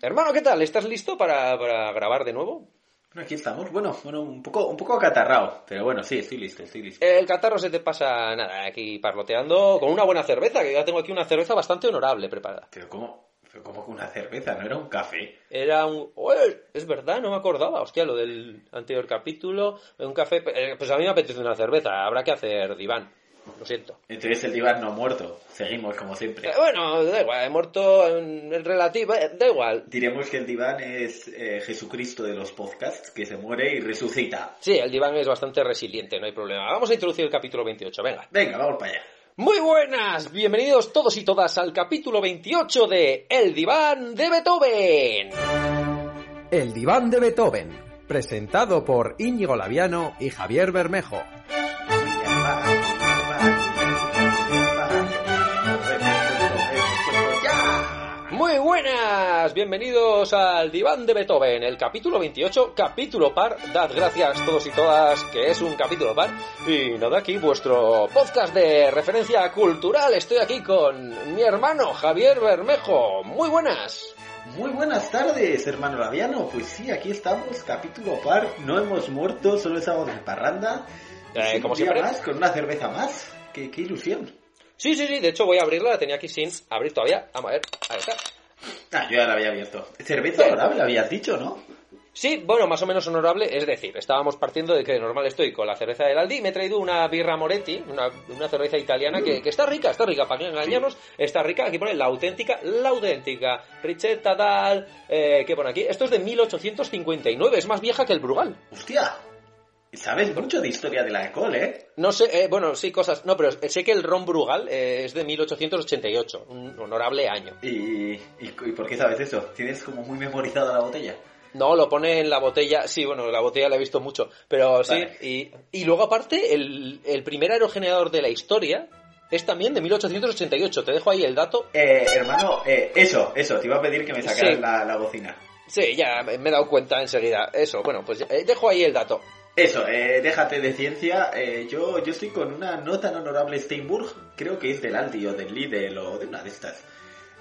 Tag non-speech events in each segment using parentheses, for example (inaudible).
Hermano, ¿qué tal? ¿Estás listo para, para grabar de nuevo? Bueno, aquí estamos. Bueno, bueno, un poco, un poco acatarrado, pero bueno, sí, estoy listo, estoy listo. El catarro se te pasa nada, aquí parloteando con una buena cerveza, que ya tengo aquí una cerveza bastante honorable preparada. Pero cómo, pero cómo que una cerveza, no era un café. Era un... ¡Ué! es verdad, no me acordaba, hostia, lo del anterior capítulo, un café... eh, Pues a mí me apetece una cerveza, habrá que hacer diván, lo siento. Entonces el diván no ha muerto. Seguimos como siempre. Eh, Bueno, da igual, he muerto en el relativo, eh, da igual. Diremos que el diván es eh, Jesucristo de los podcasts, que se muere y resucita. Sí, el diván es bastante resiliente, no hay problema. Vamos a introducir el capítulo 28, venga. Venga, vamos para allá. Muy buenas, bienvenidos todos y todas al capítulo 28 de El diván de Beethoven. El diván de Beethoven, presentado por Íñigo Laviano y Javier Bermejo. Buenas, bienvenidos al diván de Beethoven, el capítulo 28, capítulo par. Dad gracias todos y todas que es un capítulo par. Y nada, aquí vuestro podcast de referencia cultural. Estoy aquí con mi hermano Javier Bermejo. Muy buenas. Muy buenas tardes, hermano Laviano. Pues sí, aquí estamos, capítulo par. No hemos muerto, solo estamos de parranda. Eh, como siempre. más, con una cerveza más. Qué, qué ilusión. Sí, sí, sí, de hecho voy a abrirla, la tenía aquí sin abrir todavía. Vamos a ver, ahí está. Ah, yo ya la había abierto. Cerveza Sí. honorable, habías dicho, ¿no? Sí, bueno, más o menos honorable, es decir, estábamos partiendo de que de normal estoy con la cerveza del Aldi me he traído una birra Moretti, una, una cerveza italiana que, que está rica, está rica, para que no engañarnos, está rica, aquí pone la auténtica, la auténtica, Richetta Dal, eh, ¿qué pone aquí? Esto es de 1859, es más vieja que el Brugal. Hostia, sabes mucho de historia del alcohol, ¿eh? No sé, eh, bueno, sí, cosas, no, pero sé que el ron Brugal eh, es de 1888, un honorable año. ¿Y, y, y por qué sabes eso? ¿Tienes como muy memorizada la botella? No, lo pone en la botella. Sí, bueno, la botella la he visto mucho. Pero sí. Vale. Y, y luego, aparte, el, el primer aerogenerador de la historia es también de 1888. Te dejo ahí el dato. Eh, hermano, eh, eso, eso, te iba a pedir que me sacaras Sí. la, la bocina. Sí, ya me me he dado cuenta enseguida. Eso, bueno, pues eh, dejo ahí el dato. Eso, eh, déjate de ciencia. eh, yo, yo estoy con una no tan honorable Steinburg, creo que es del Aldi o del Lidl o de una de estas.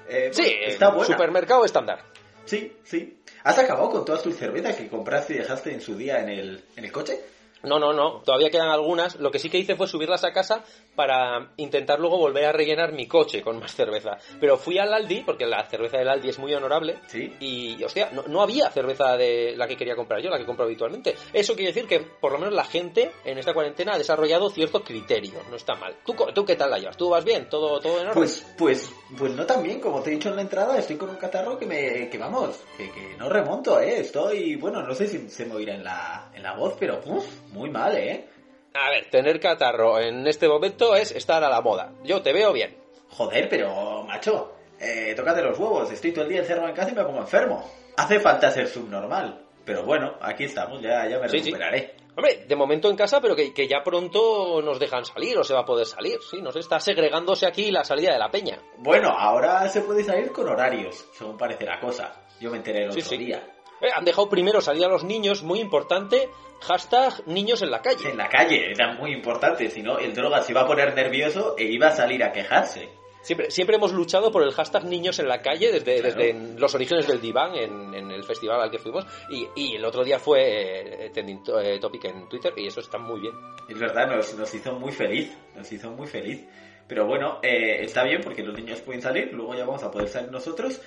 Eh, Sí, bueno, está buena. supermercado estándar. Sí, sí. ¿Has acabado con todas tus cervezas que compraste y dejaste en su día en el, en el coche? No, no, no. Todavía quedan algunas. Lo que sí que hice fue subirlas a casa para intentar luego volver a rellenar mi coche con más cerveza. Pero fui al Aldi, porque la cerveza del Aldi es muy honorable. Sí. Y, hostia, no, no había cerveza de la que quería comprar yo, la que compro habitualmente. Eso quiere decir que por lo menos la gente en esta cuarentena ha desarrollado cierto criterio. No está mal. ¿Tú, tú qué tal la llevas? ¿Tú vas bien? ¿Todo, todo en orden? Pues, pues, pues no tan bien, como te he dicho en la entrada, estoy con un catarro que me, que vamos, que, que no remonto, eh, estoy, bueno, no sé si se me oirá en la, en la voz, pero, uf, muy mal, eh. A ver, tener catarro en este momento es estar a la moda. Yo te veo bien. Joder, pero, macho, eh, tócate los huevos, estoy todo el día encerrado en casa y me pongo enfermo. Hace falta ser subnormal, pero bueno, aquí estamos, ya, ya me Sí, sí. recuperaré. Hombre, de momento en casa, pero que, que ya pronto nos dejan salir o se va a poder salir. Sí, nos está segregándose aquí la salida de la peña. Bueno, ahora se puede salir con horarios, según parece la cosa. Yo me enteré el Sí, otro sí. día. Eh, han dejado primero salir a los niños, muy importante, hashtag niños en la calle. En la calle, era muy importante, si no, el droga se iba a poner nervioso e iba a salir a quejarse. Siempre, siempre hemos luchado por el hashtag niños en la calle desde, Claro. desde los orígenes del diván en, en el festival al que fuimos y, y el otro día fue eh, trending eh, topic en Twitter y eso está muy bien. Es verdad, nos, nos hizo muy feliz, nos hizo muy feliz. Pero bueno, eh, está bien porque los niños pueden salir, luego ya vamos a poder salir nosotros.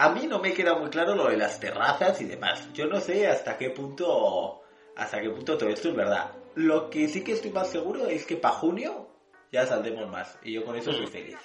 A mí no me queda muy claro lo de las terrazas y demás. Yo no sé hasta qué punto, hasta qué punto todo esto es verdad. Lo que sí que estoy más seguro es que para junio ya saldremos más y yo con eso soy feliz.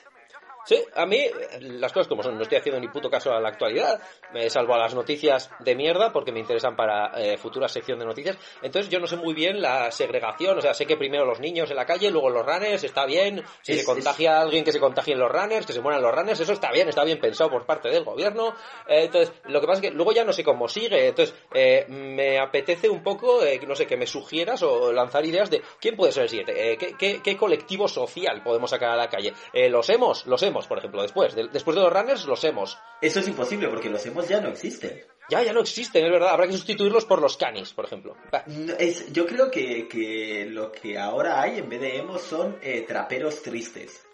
Sí, a mí las cosas como son, no estoy haciendo ni puto caso a la actualidad, me salvo a las noticias de mierda porque me interesan para eh, futura sección de noticias, entonces yo no sé muy bien la segregación, o sea, sé que primero los niños en la calle, luego los runners, está bien, si Es- se contagia a alguien que se contagie en los runners, que se mueran los runners, eso está bien, está bien pensado por parte del gobierno, Eh, entonces lo que pasa es que luego ya no sé cómo sigue, entonces eh, me apetece un poco, eh, no sé, que me sugieras o lanzar ideas de quién puede ser el siguiente, Eh, ¿qué, qué, qué colectivo social podemos sacar a la calle, Eh, los hemos, los hemos, por ejemplo, después, de- después de los runners, los hemos. Eso es imposible porque los hemos ya no existen. Ya, ya no existen, es verdad. Habrá que sustituirlos por los canis, por ejemplo. No, Es, yo creo que, que lo que ahora hay en vez de emos son eh, traperos tristes.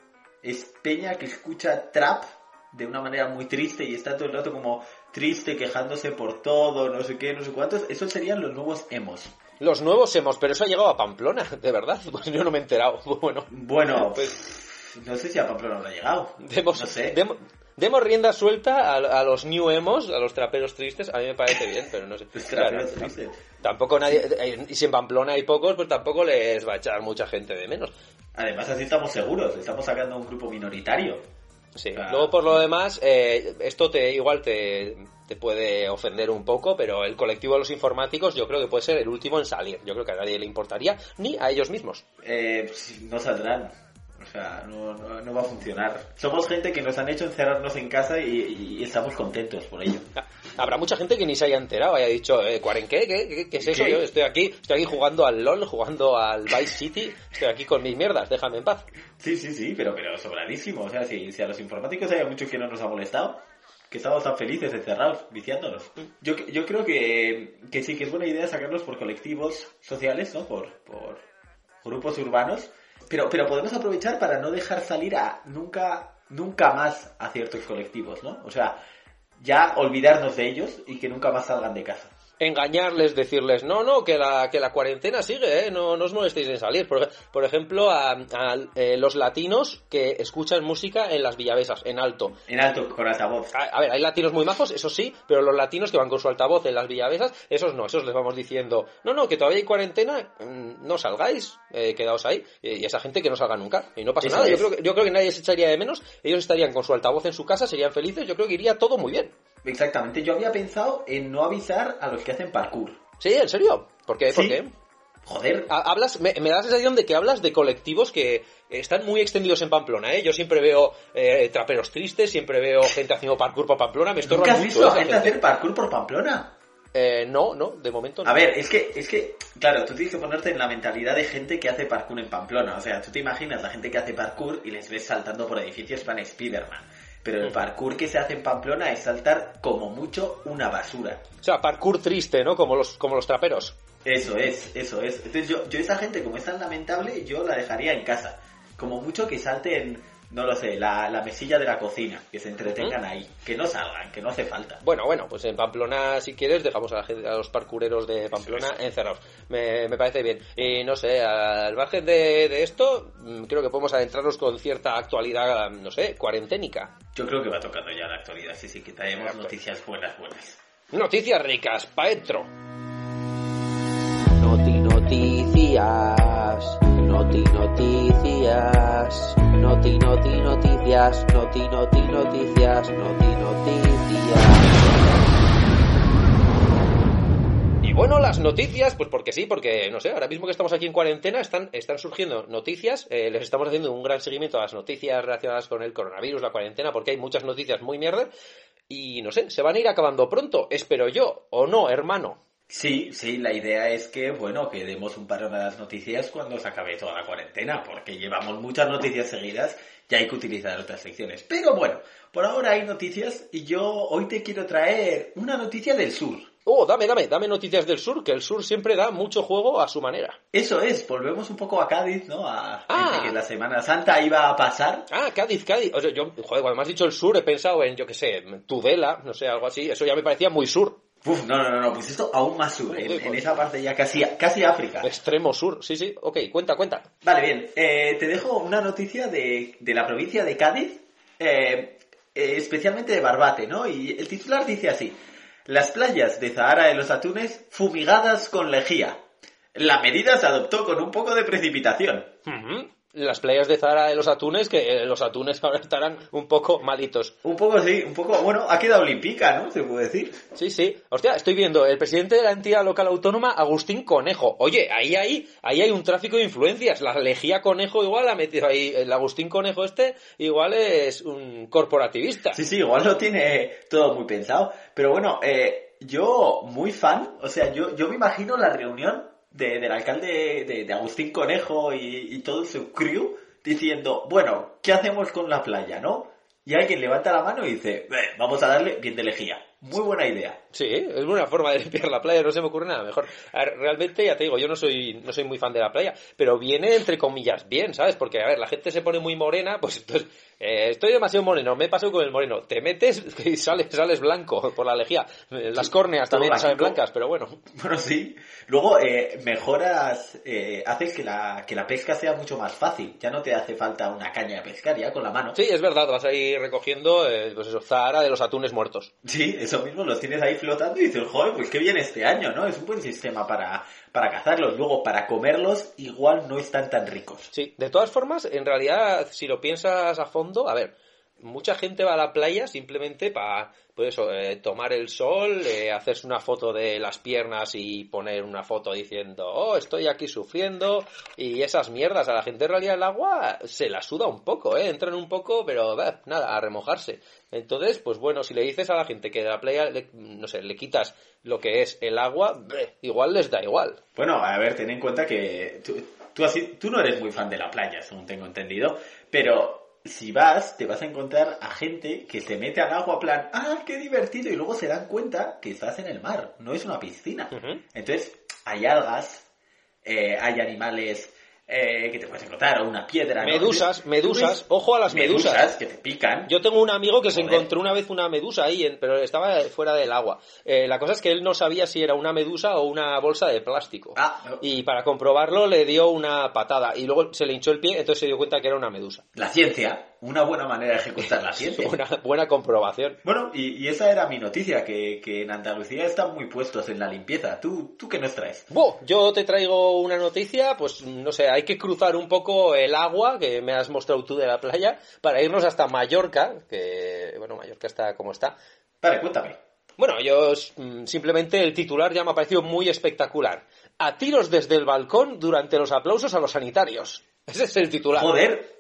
Es peña que escucha trap de una manera muy triste y está todo el rato como triste, quejándose por todo, no sé qué, no sé cuántos, esos serían los nuevos emos. Los nuevos hemos, pero eso ha llegado a Pamplona, de verdad. (laughs) Pues yo no me he enterado. (laughs) Bueno, Bueno, pues no sé si a Pamplona habrá llegado. demos, no sé. demo- demos rienda suelta a, a los new emos, a los traperos tristes. A mí me parece bien, pero no sé. (laughs) Claro, tristes. tampoco nadie. Y si en Pamplona hay pocos, pues tampoco les va a echar mucha gente de menos. Además así estamos seguros, estamos sacando un grupo minoritario. Sí. Claro. Luego, por lo demás, eh, esto te igual te, te puede ofender un poco, pero el colectivo de los informáticos yo creo que puede ser el último en salir. Yo creo que a nadie le importaría, ni a ellos mismos. Eh, pues, no saldrán. O sea, no, no, no va a funcionar. Somos gente que nos han hecho encerrarnos en casa y, y estamos contentos por ello. Ah, Habrá mucha gente que ni se haya enterado, haya dicho, eh, ¿cuaren qué? ¿Qué, qué, qué es eso? ¿Qué? Yo estoy aquí, estoy aquí jugando al LOL, jugando al Vice City, estoy aquí con mis mierdas, déjame en paz. Sí, sí, sí, pero, pero sobradísimo. O sea, si, si a los informáticos hay muchos que no nos ha molestado, que estamos tan felices encerrados, viciándonos. Yo, yo creo que, que sí, que es buena idea sacarlos por colectivos sociales, ¿no? Por, por grupos urbanos. Pero, pero podemos aprovechar para no dejar salir a nunca, nunca más a ciertos colectivos, ¿no? O sea, ya olvidarnos de ellos y que nunca más salgan de casa. Engañarles, decirles, no, no, que la, que la cuarentena sigue, ¿eh? no, no os molestéis en salir. Por, por ejemplo, a, a, eh, los latinos que escuchan música en las villavesas, en alto. En alto, con altavoz. A, a ver, hay latinos muy majos, eso sí, pero los latinos que van con su altavoz en las villavesas, esos no, esos les vamos diciendo, no, no, que todavía hay cuarentena, mm, no salgáis, eh, quedaos ahí, y esa gente que no salga nunca, y no pasa Eso nada, yo creo, que, yo creo que nadie se echaría de menos, ellos estarían con su altavoz en su casa, serían felices, yo creo que iría todo muy bien. Exactamente, yo había pensado en no avisar a los que hacen parkour. Sí, en serio, ¿por qué? ¿Por Sí. qué? Joder, Ha- Hablas, me, me da la sensación de que hablas de colectivos que están muy extendidos en Pamplona, ¿eh? Yo siempre veo eh, traperos tristes, siempre veo gente haciendo parkour por Pamplona, me estorba ¿nunca has visto a gente gente. hacer parkour por Pamplona? Eh, no, no, de momento no. A ver, es que, es que, claro, tú tienes que ponerte en la mentalidad de gente que hace parkour en Pamplona. O sea, tú te imaginas la gente que hace parkour y les ves saltando por edificios plan Spiderman. Pero el Mm. parkour que se hace en Pamplona es saltar como mucho una basura. O sea, parkour triste, ¿no? Como los, como los traperos. Eso es, eso es. Entonces yo, yo esa gente como es tan lamentable, yo la dejaría en casa. Como mucho que salten, no lo sé, la, la mesilla de la cocina, que se entretengan ahí. Que no salgan, que no hace falta. Bueno, bueno, pues en Pamplona, si quieres, dejamos a, la gente- a los parkureros de Pamplona encerrados. Me, me parece bien. Y no sé, al margen de, de esto, mm, creo que podemos adentrarnos con cierta actualidad, no sé, cuarenténica. Yo creo que va tocando ya la actualidad, sí, sí, que traemos noticias buenas, buenas. Noticias ricas, paetro. Noti noticias, noti noticias, noti noti noticias, noti noti noticias, noti noticias. Y bueno, las noticias, pues porque sí, porque no sé, ahora mismo que estamos aquí en cuarentena están, están surgiendo noticias, eh, les estamos haciendo un gran seguimiento a las noticias relacionadas con el coronavirus, la cuarentena, porque hay muchas noticias muy mierda y no sé, se van a ir acabando pronto, espero yo, o no, hermano. Sí, sí, la idea es que, bueno, que demos un parón a las noticias cuando se acabe toda la cuarentena, porque llevamos muchas noticias seguidas y hay que utilizar otras secciones. Pero bueno, por ahora hay noticias y yo hoy te quiero traer una noticia del sur. Oh, dame, dame, dame noticias del sur, que el sur siempre da mucho juego a su manera. Eso es, volvemos un poco a Cádiz, ¿no? A Ah. que la Semana Santa iba a pasar. Ah, Cádiz, Cádiz. O sea, yo, joder, cuando me has dicho el sur he pensado en, yo qué sé, Tudela, no sé, algo así. Eso ya me parecía muy sur. Uf, no, no, no, pues esto aún más sur, en, esa parte ya casi, casi África. Extremo sur, sí, sí. Ok, cuenta, cuenta. Vale, bien. Eh, te dejo una noticia de, de la provincia de Cádiz, eh, eh, especialmente de Barbate, ¿no? Y el titular dice así. Las playas de Zahara de los Atunes fumigadas con lejía. La medida se adoptó con un poco de precipitación. Ujú. Las playas de Zara de los atunes, que eh, los atunes (laughs) ahora estarán un poco malitos. Un poco, sí, un poco, bueno, ha quedado olímpica, ¿no? Se puede decir. Sí, sí. Hostia, estoy viendo el presidente de la entidad local autónoma, Agustín Conejo. Oye, ahí hay, ahí hay un tráfico de influencias. La lejía Conejo igual ha metido ahí. El Agustín Conejo este igual es un corporativista. Sí, sí, igual lo tiene todo muy pensado. Pero bueno, eh, yo muy fan, o sea, yo, yo me imagino la reunión de, del alcalde de, de Agustín Conejo y, y todo su crew diciendo, bueno, ¿qué hacemos con la playa, no? Y alguien levanta la mano y dice, "Eh, vamos a darle bien de lejía. Muy buena idea. Sí, es una forma de limpiar la playa, no se me ocurre nada mejor. A ver, realmente, ya te digo, yo no soy, no soy muy fan de la playa, pero viene entre comillas bien, ¿sabes? Porque, a ver, la gente se pone muy morena, pues entonces eh, estoy demasiado moreno, me he pasado con el moreno. Te metes (laughs) y sales, sales blanco por la lejía. Eh, Las córneas también salen blancas, pero bueno. Bueno, sí. Luego eh, mejoras, eh, haces que la, que la pesca sea mucho más fácil. Ya no te hace falta una caña de pescar ya con la mano. Sí, es verdad, vas a ir recogiendo, eh, pues eso, Zahara de los atunes muertos. Sí, eso mismo, los tienes ahí flotando y dices, joder, pues qué bien este año, ¿no? Es un buen sistema para, para cazarlos. Luego, para comerlos, igual no están tan ricos. Sí, de todas formas, en realidad, si lo piensas a fondo, a ver, mucha gente va a la playa simplemente para, pues eso, eh, tomar el sol, eh, hacerse una foto de las piernas y poner una foto diciendo, oh, estoy aquí sufriendo, y esas mierdas. A la gente en realidad el agua se la suda un poco, ¿eh? Entran un poco, pero bah, nada, a remojarse. Entonces, pues bueno, si le dices a la gente que de la playa, le- no sé, le quitas lo que es el agua, igual les da igual. Bueno, a ver, ten en cuenta que tú, tú, tú no eres muy fan de la playa, según tengo entendido, pero si vas, te vas a encontrar a gente que se mete al agua plan, ah, qué divertido, y luego se dan cuenta que estás en el mar, no es una piscina. Entonces, hay algas, eh, hay animales eh, que te puedes encontrar, o una piedra. ¿no? Medusas, medusas, ojo a las medusas. que te pican. Yo tengo un amigo que se Joder. encontró una vez una medusa ahí, en- pero estaba fuera del agua. Eh, la cosa es que él no sabía si era una medusa o una bolsa de plástico. Ah, no. Y para comprobarlo le dio una patada y luego se le hinchó el pie, entonces se dio cuenta que era una medusa. La ciencia, una buena manera de ejecutar la (laughs) ciencia. Una buena comprobación. Bueno, y, y esa era mi noticia, que, que en Andalucía están muy puestos en la limpieza. ¿Tú, tú qué nos traes? Buah, yo te traigo una noticia, pues no sé, hay que cruzar un poco el agua que me has mostrado tú de la playa para irnos hasta Mallorca, que bueno, Mallorca está como está. Vale, cuéntame. Bueno, yo mm, simplemente el titular ya me ha parecido muy espectacular. A tiros desde el balcón durante los aplausos a los sanitarios. (laughs) Ese es el titular. Joder,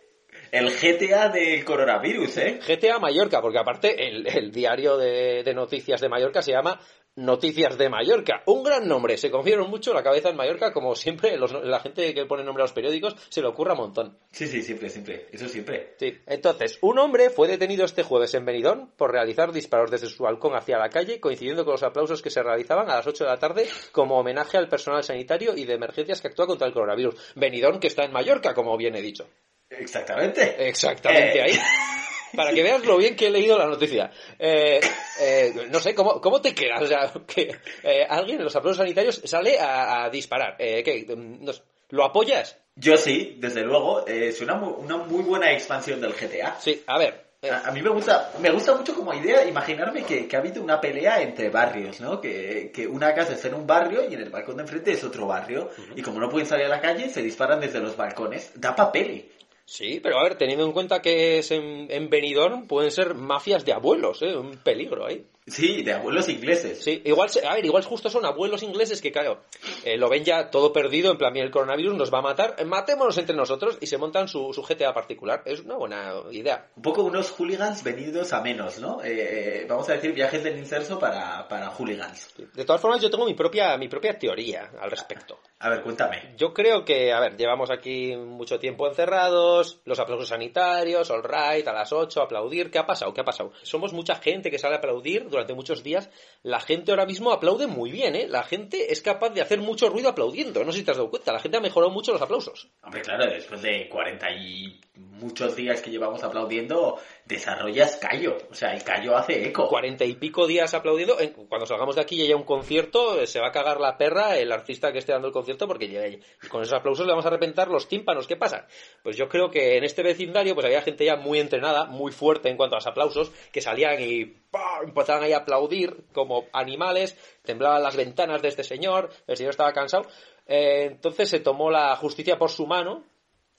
el GTA del coronavirus, ¿eh? GTA Mallorca, porque aparte el, el diario de, de noticias de Mallorca se llama Noticias de Mallorca. Un gran nombre, se confiaron mucho la cabeza en Mallorca, como siempre, los- la gente que pone nombre a los periódicos se le ocurra un montón. Sí, sí, siempre, siempre. Eso siempre. Sí. Entonces, un hombre fue detenido este jueves en Benidorm por realizar disparos desde su balcón hacia la calle, coincidiendo con los aplausos que se realizaban a las 8 de la tarde como homenaje al personal sanitario y de emergencias que actúa contra el coronavirus. Benidorm, que está en Mallorca, como bien he dicho. Exactamente. Exactamente Eh. ahí. (laughs) Para que veas lo bien que he leído la noticia. Eh, eh, no sé, ¿cómo, ¿cómo te quedas? O sea, que eh, alguien en los aplausos sanitarios sale a, a disparar. Eh, ¿qué? No sé, ¿Lo apoyas? Yo sí, desde luego. eh, Es una, una muy buena expansión del GTA. Sí, a ver. eh, A, a mí me gusta, me gusta mucho como idea imaginarme que, que ha habido una pelea entre barrios, ¿no? Que, que una casa está en un barrio y en el balcón de enfrente es otro barrio. Y como no pueden salir a la calle, se disparan desde los balcones. Da papel. Sí, pero a ver, teniendo en cuenta que es en, en Benidorm, pueden ser mafias de abuelos, ¿eh? Un peligro ahí. Sí, de abuelos ingleses. Sí, igual, a ver, igual justo son abuelos ingleses que, claro, eh, lo ven ya todo perdido, en plan, mira, el coronavirus nos va a matar, eh, matémonos entre nosotros y se montan su, su GTA particular. Es una buena idea. Un poco unos hooligans venidos a menos, ¿no? Eh, vamos a decir viajes del inserso para, para hooligans. De todas formas, yo tengo mi propia, mi propia teoría al respecto. A ver, cuéntame. Yo creo que, a ver, llevamos aquí mucho tiempo encerrados, los aplausos sanitarios, all right, a las 8, aplaudir. ¿Qué ha pasado? ¿Qué ha pasado? Somos mucha gente que sale a aplaudir durante muchos días. La gente ahora mismo aplaude muy bien, ¿eh? La gente es capaz de hacer mucho ruido aplaudiendo. No sé si te has dado cuenta. La gente ha mejorado mucho los aplausos. Hombre, claro, después de 40 y muchos días que llevamos aplaudiendo, desarrollas callo. O sea, el callo hace eco. Cuarenta y pico días aplaudiendo. En- Cuando salgamos de aquí y haya un concierto, eh, se va a cagar la perra el artista que esté dando el concierto porque llega y con esos aplausos le vamos a repentar los tímpanos. ¿Qué pasa? Pues yo creo que en este vecindario pues había gente ya muy entrenada, muy fuerte en cuanto a los aplausos, que salían y empezaban ahí a aplaudir como animales, temblaban las ventanas de este señor, el señor estaba cansado. Eh, entonces se tomó la justicia por su mano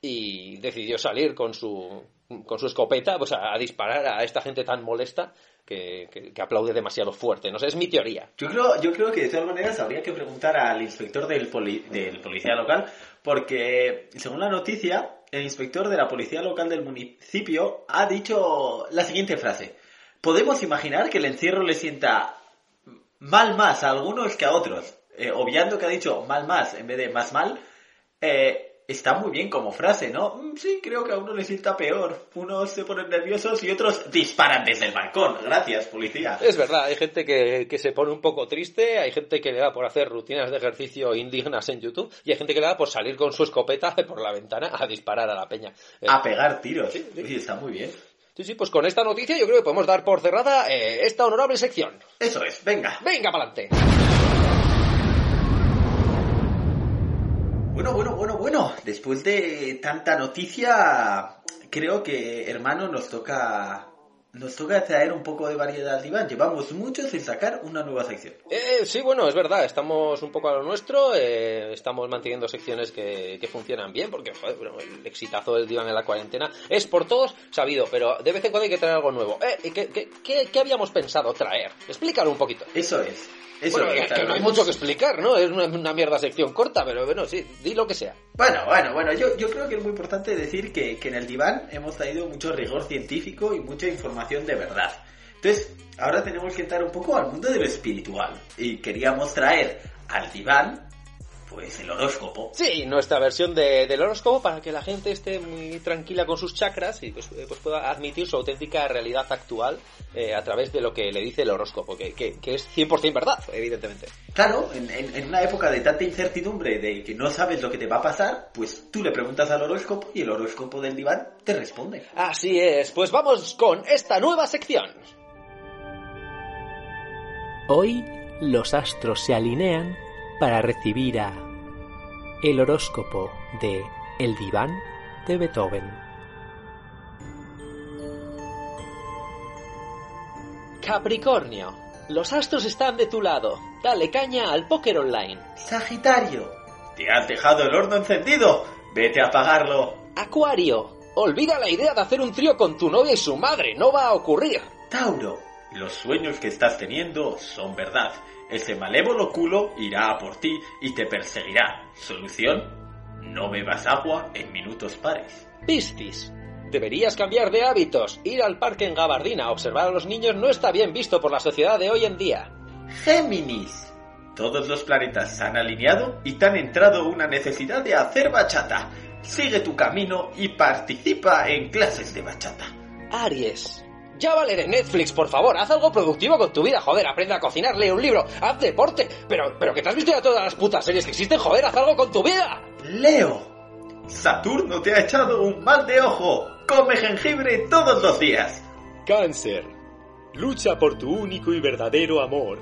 y decidió salir con su con su escopeta pues a disparar a esta gente tan molesta que, que- aplaude demasiado fuerte. No sé, es mi teoría. Yo creo, yo creo que de todas maneras habría que preguntar al inspector del, poli- del policía local, porque según la noticia, el inspector de la policía local del municipio ha dicho la siguiente frase. Podemos imaginar que el encierro le sienta mal más a algunos que a otros. Eh, obviando que ha dicho mal más en vez de más mal, eh, está muy bien como frase, ¿no? Mm, Sí, creo que a uno le sienta peor. Unos se ponen nerviosos y otros disparan desde el balcón. Gracias, policía. Es verdad, hay gente que, que se pone un poco triste, hay gente que le da por hacer rutinas de ejercicio indignas en YouTube y hay gente que le da por salir con su escopeta (laughs) por la ventana a disparar a la peña. Eh, A pegar tiros. Oye, está muy bien. Sí, sí, pues con esta noticia yo creo que podemos dar por cerrada eh, esta honorable sección. Eso es, venga. Venga, pa'lante. Bueno, bueno, bueno, bueno. Después de tanta noticia, creo que, hermano, nos toca nos toca traer un poco de variedad al diván. Llevamos mucho sin sacar una nueva sección. Eh, sí, bueno, es verdad, estamos un poco a lo nuestro, eh, estamos manteniendo secciones que, que funcionan bien, porque joder, bueno, el exitazo del diván en la cuarentena es por todos sabido, pero de vez en cuando hay que traer algo nuevo. Eh, ¿qué, qué, qué, qué habíamos pensado traer? Explícalo un poquito. Eso es. Eso bueno, es, que, no hay mucho que explicar, ¿no? Es una, una mierda sección corta, pero bueno, sí, di lo que sea. Bueno, bueno, bueno, yo, yo creo que es muy importante decir que, que en el diván hemos traído mucho rigor científico y mucha información de verdad. Entonces, ahora tenemos que entrar un poco al mundo de lo espiritual. Y queríamos traer al diván, pues el horóscopo. Sí, nuestra versión de- del horóscopo para que la gente esté muy tranquila con sus chakras y pues, eh, pues pueda admitir su auténtica realidad actual eh, a través de lo que le dice el horóscopo, que, que, que es 100% verdad, evidentemente. Claro, en, en- en una época de tanta incertidumbre, de que no sabes lo que te va a pasar, pues tú le preguntas al horóscopo y el horóscopo del diván te responde. Así es, pues vamos con esta nueva sección. Hoy los astros se alinean para recibir a el horóscopo de El diván de Beethoven. Capricornio, los astros están de tu lado. Dale caña al póker online. Sagitario, ¿te has dejado el horno encendido? Vete a apagarlo. Acuario, olvida la idea de hacer un trío con tu novia y su madre, no va a ocurrir. Tauro, los sueños que estás teniendo son verdad. Ese malévolo culo irá a por ti y te perseguirá. Solución, no bebas agua en minutos pares. Piscis. Deberías cambiar de hábitos. Ir al parque en gabardina a observar a los niños no está bien visto por la sociedad de hoy en día. Géminis, todos los planetas se han alineado y te han entrado una necesidad de hacer bachata. Sigue tu camino y participa en clases de bachata. Aries. Ya vale de Netflix, por favor, haz algo productivo con tu vida, joder, aprende a cocinar, lee un libro, haz deporte, pero, pero que te has visto ya todas las putas series que existen, joder, haz algo con tu vida. Leo, Saturno te ha echado un mal de ojo. Come jengibre todos los días. Cáncer. Lucha por tu único y verdadero amor.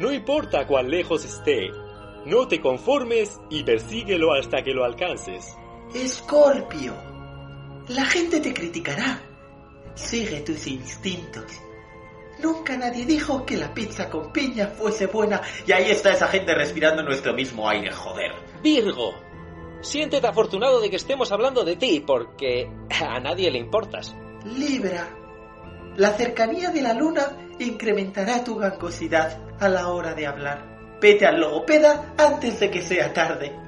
No importa cuán lejos esté. No te conformes y persíguelo hasta que lo alcances. Escorpio, la gente te criticará. Sigue tus instintos. Nunca nadie dijo que la pizza con piña fuese buena y ahí está esa gente respirando nuestro mismo aire, joder. Virgo. Siéntete afortunado de que estemos hablando de ti, porque a nadie le importas. Libra, la cercanía de la luna incrementará tu gangosidad a la hora de hablar. Vete al logopeda antes de que sea tarde.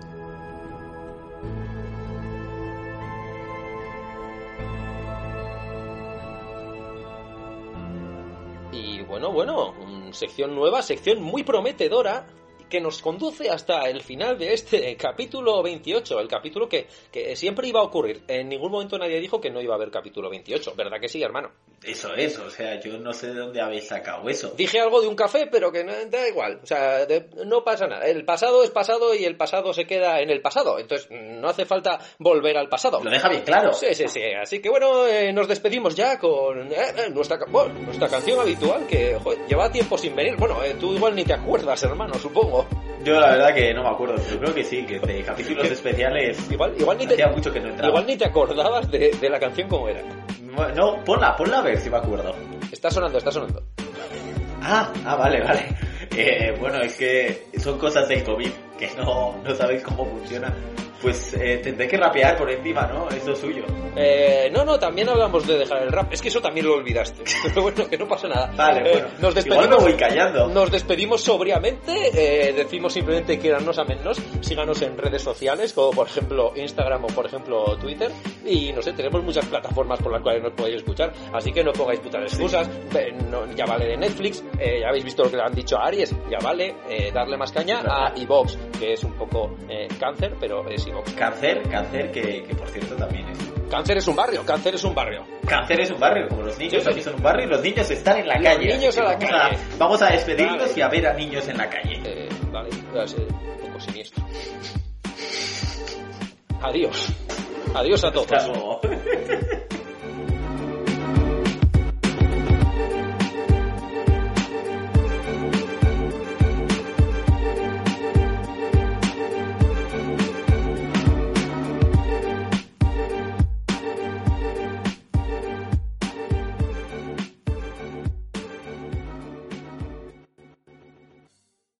Bueno, mm, sección nueva, sección muy prometedora que nos conduce hasta el final de este (laughs) capítulo 28, el capítulo que, que siempre iba a ocurrir. En ningún momento nadie dijo que no iba a haber capítulo 28, ¿verdad que sí, hermano? Eso es, o sea, yo no sé de dónde habéis sacado eso. Dije algo de un café, pero que no, da igual, o sea, de- no pasa nada. El pasado es pasado y el pasado se queda en el pasado, entonces no hace falta volver al pasado. Lo deja bien claro. Sí, sí, sí. Así que bueno, eh, nos despedimos ya con eh, eh, nuestra, bueno, nuestra canción habitual que joder, lleva tiempo sin venir. Bueno, tú igual ni te acuerdas, hermano, supongo. Yo la verdad que no me acuerdo, pero creo que sí, que de capítulos especiales Igual, igual, ni, te, hacía mucho que no entraba. igual ni te acordabas de, de la canción como era. No, ponla, ponla a ver si me acuerdo. Está sonando, está sonando. Ah, ah, vale, vale. Eh, bueno, es que son cosas del COVID, que no, no sabéis cómo funciona. Pues eh, tendré que rapear por encima, ¿no? Eso es suyo. Eh, no, no, también hablamos de dejar el rap. Es que eso también lo olvidaste. (laughs) Pero bueno, que no pasa nada. Vale, Eh, bueno. nos Igual me despedimos. voy callando. Nos despedimos sobriamente, eh, decimos simplemente quédanos a menos, síganos en redes sociales, como por ejemplo Instagram o por ejemplo Twitter, y no sé, tenemos muchas plataformas por las cuales nos podéis escuchar, así que no pongáis putas excusas, no- ya vale de Netflix, eh, ya habéis visto lo que le han dicho a Aries, ya vale, eh, darle más caña a Evox, que es un poco cáncer, pero es Cáncer, cáncer, que, que por cierto también es. Cáncer es un barrio, cáncer es un barrio. Cáncer es un barrio, como los niños Sí, aquí son un barrio y los niños están en la Los calle. niños a la vamos calle. A, vamos a despedirnos Vale. y a ver a niños en la calle. Eh, vale, ser un poco siniestro. Adiós. Adiós a todos. (laughs)